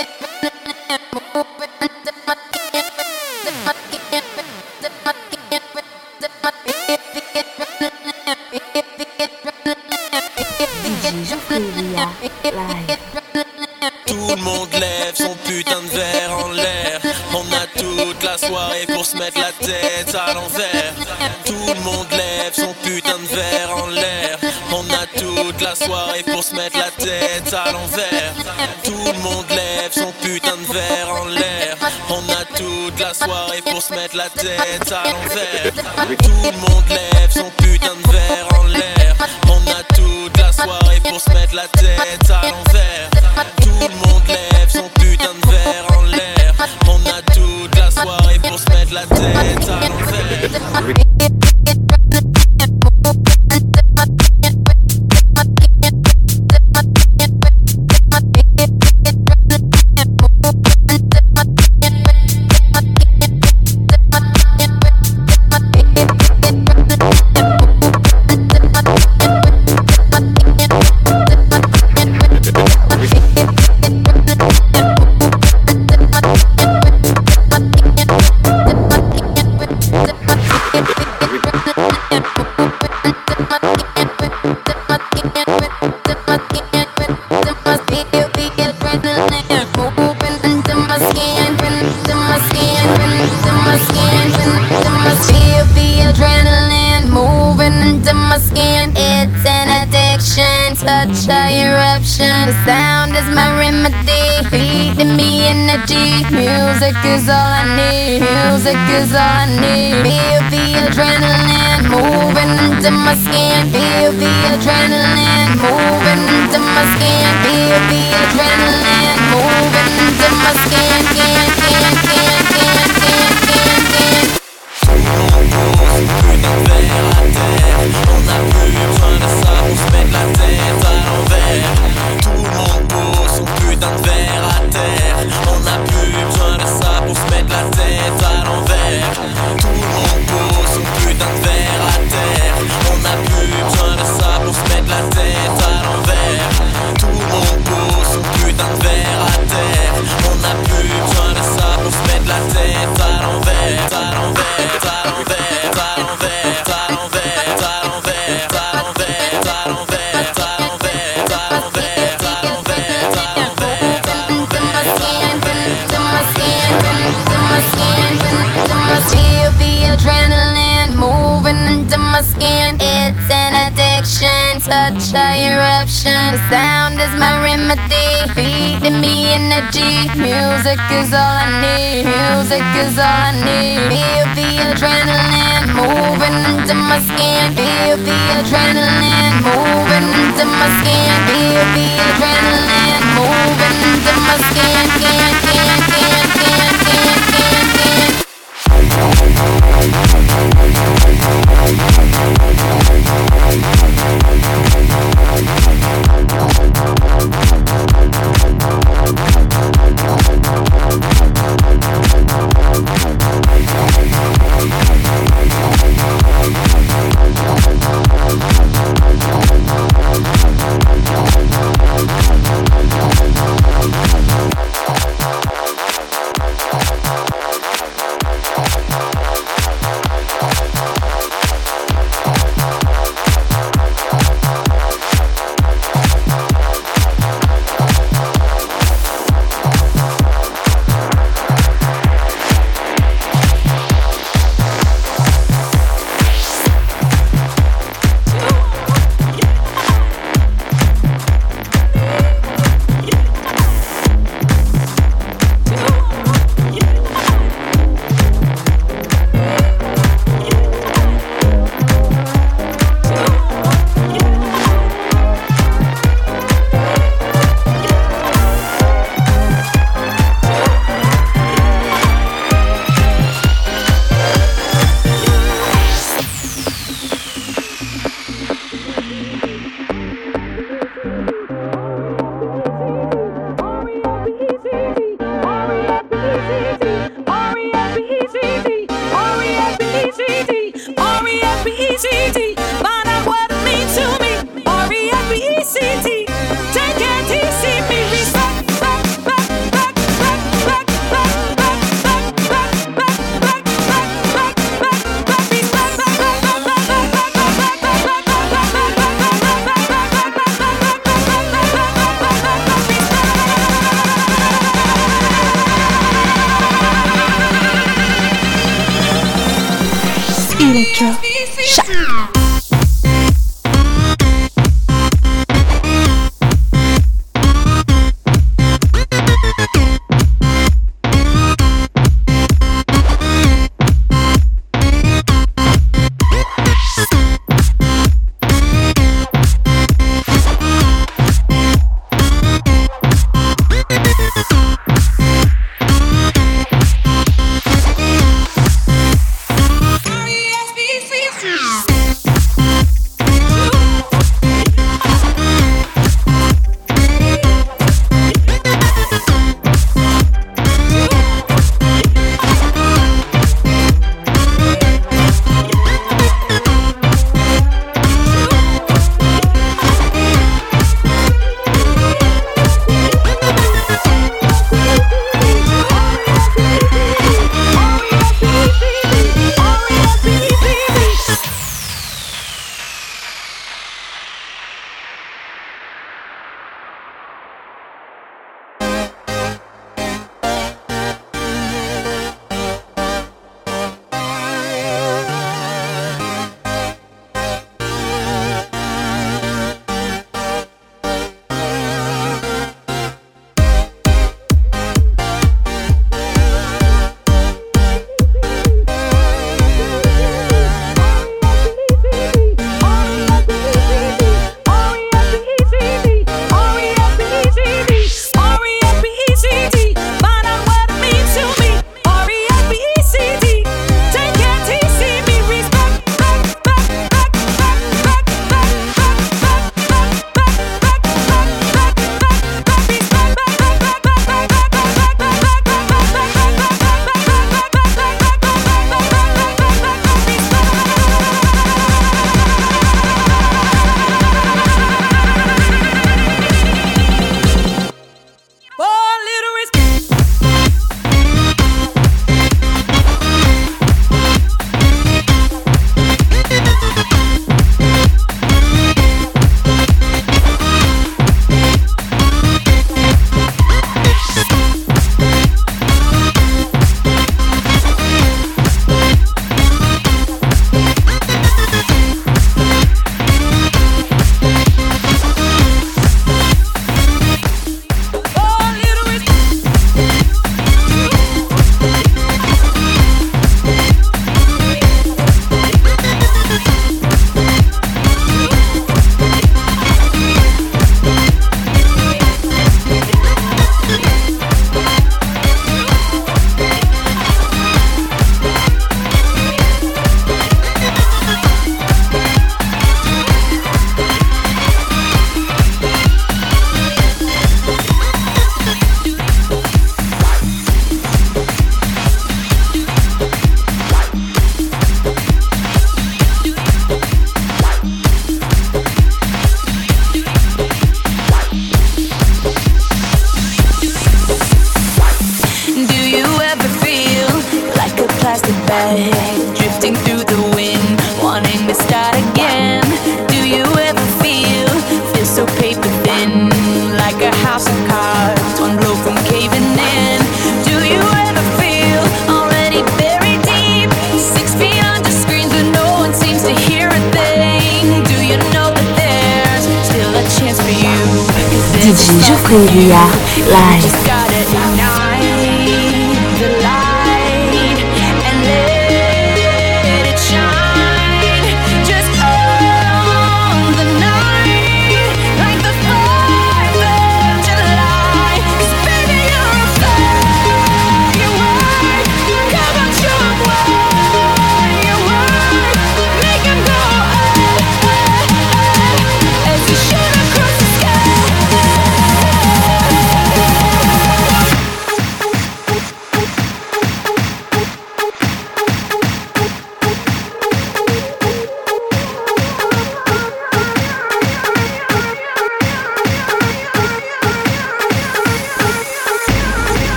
Bye. talons verts. Tout le monde.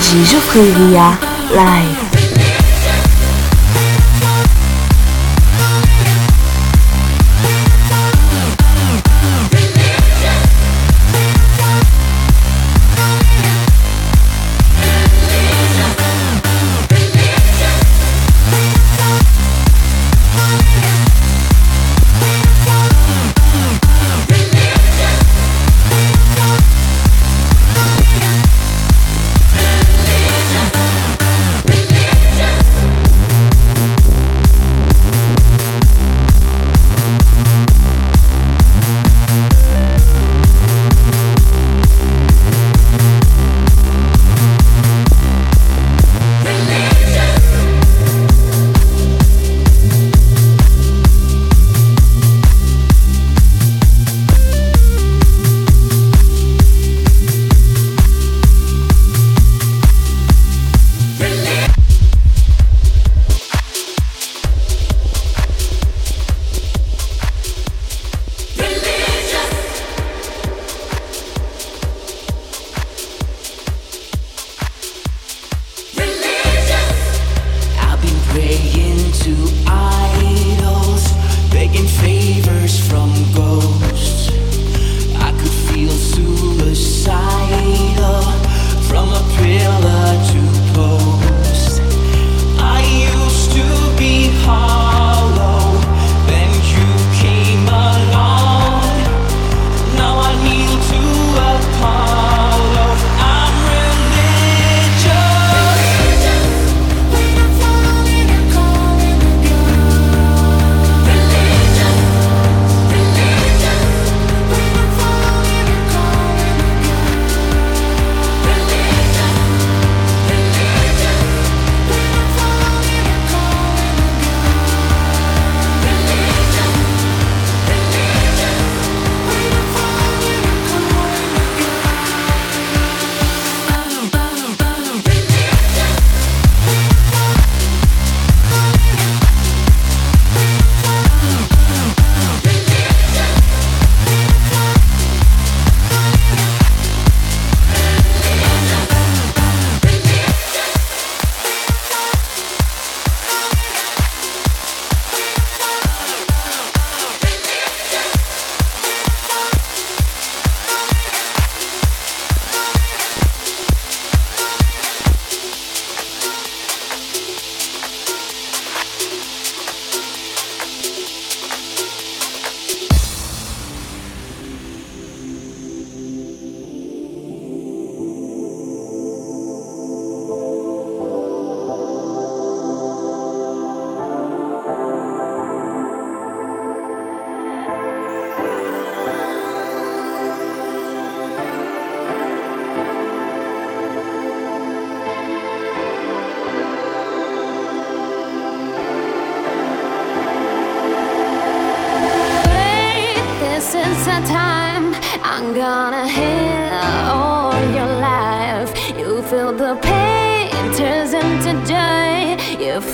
继续可以呀，来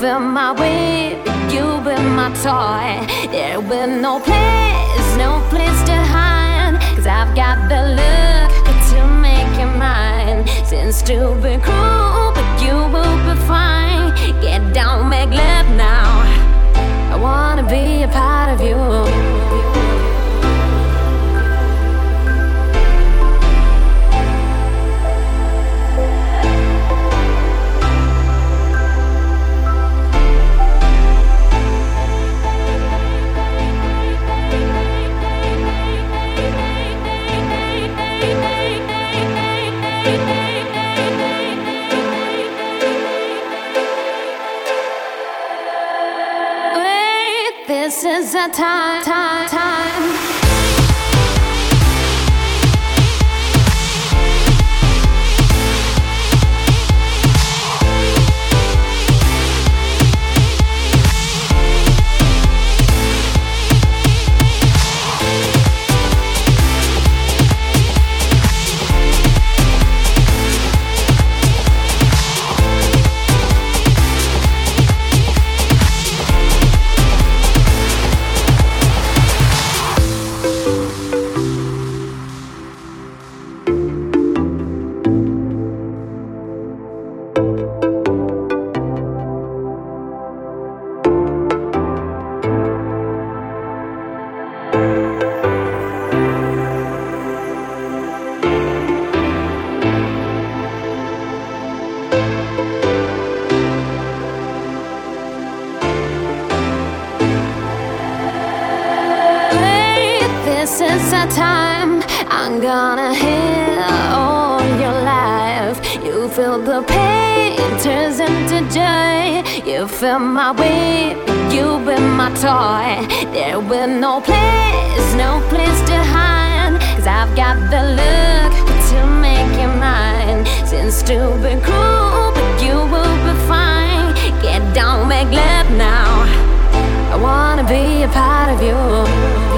You my way, you be my toy. There will no place, no place to hide. Cause I've got the look to make you mine. Since to be cruel, but you will be fine. Get down, make love now. I wanna be a part of you. Time, time, fill my way, you be my toy. There will no place, no place to hide. Cause I've got the look to make you mine. Since to be cruel, but you will be fine. Get down, make love now. I wanna be a part of you.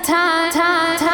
Time, time, time.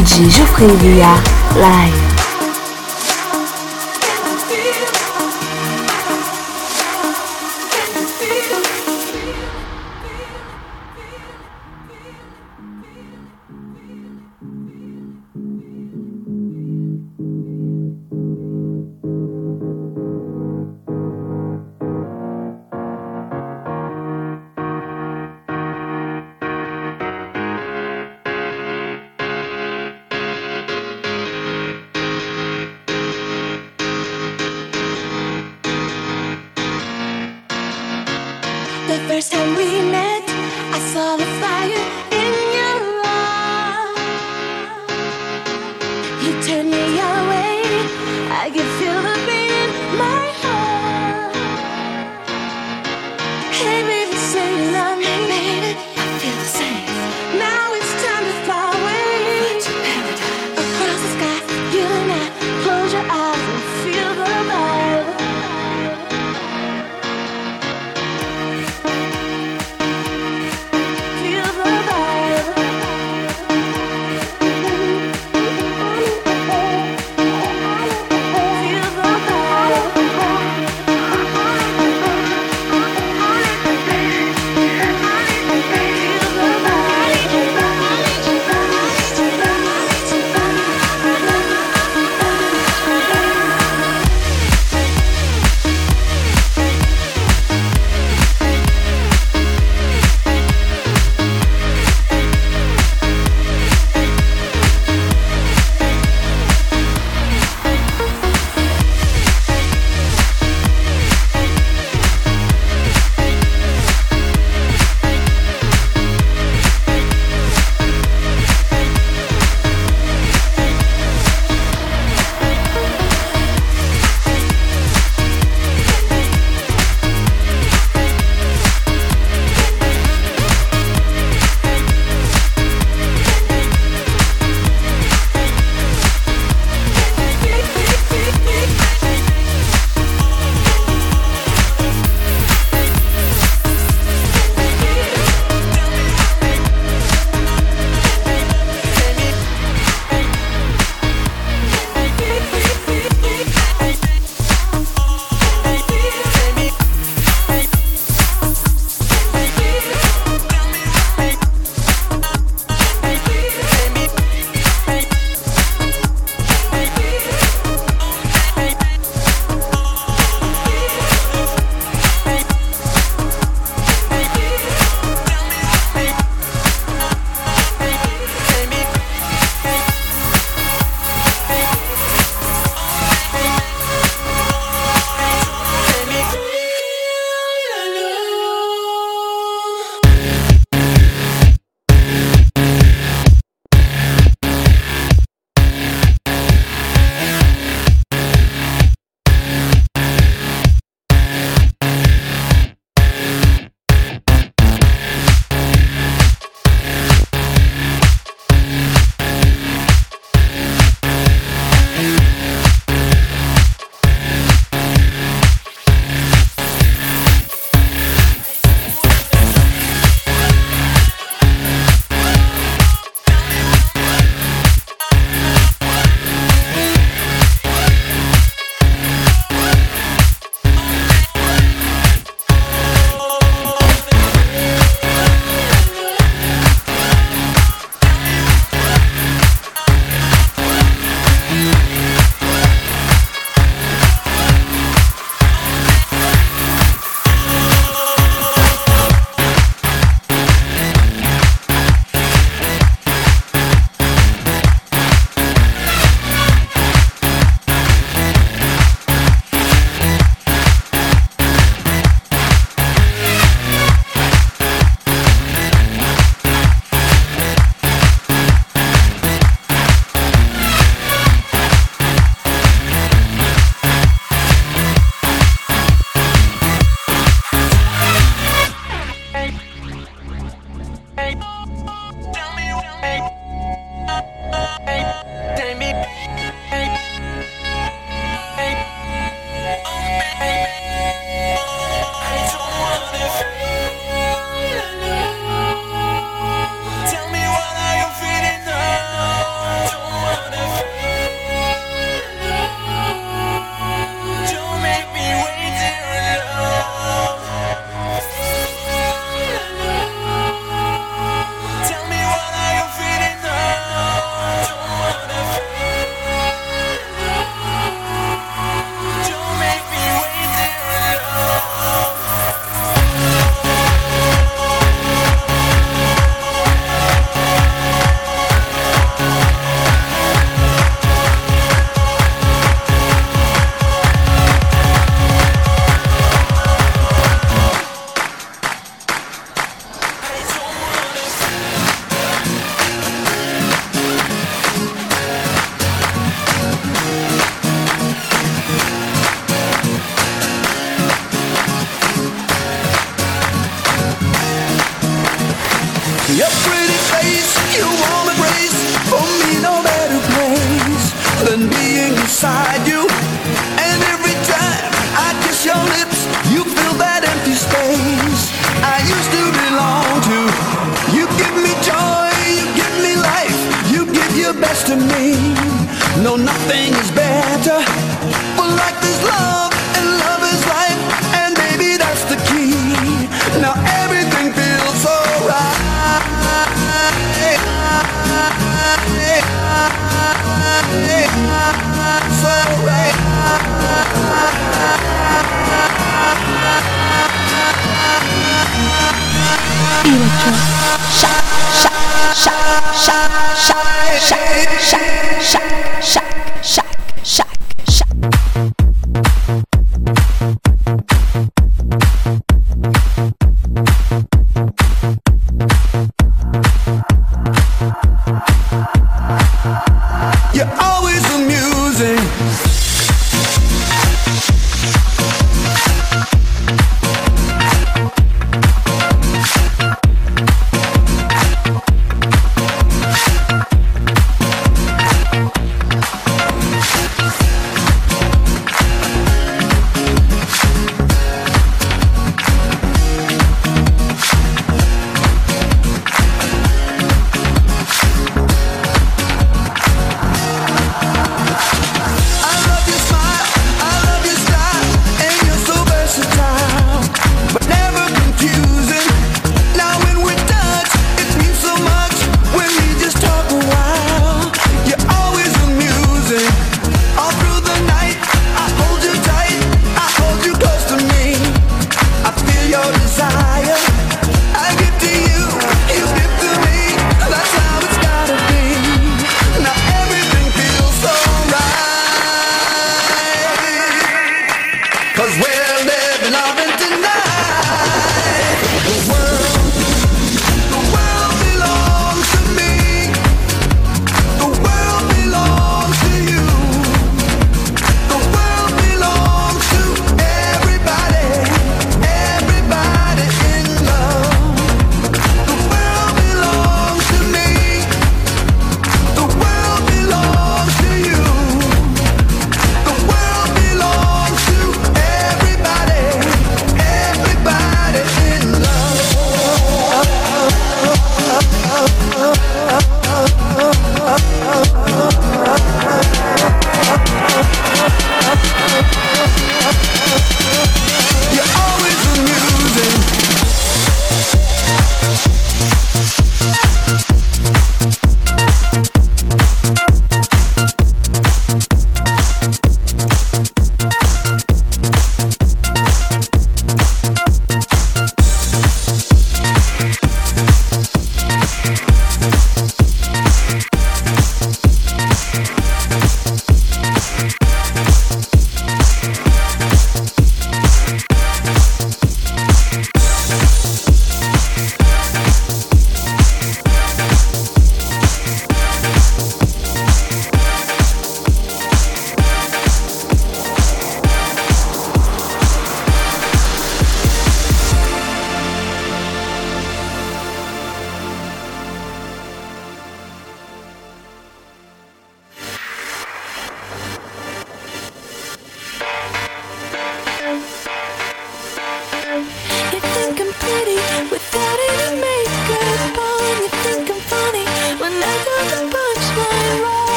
DJ Geoffrey Villard, live.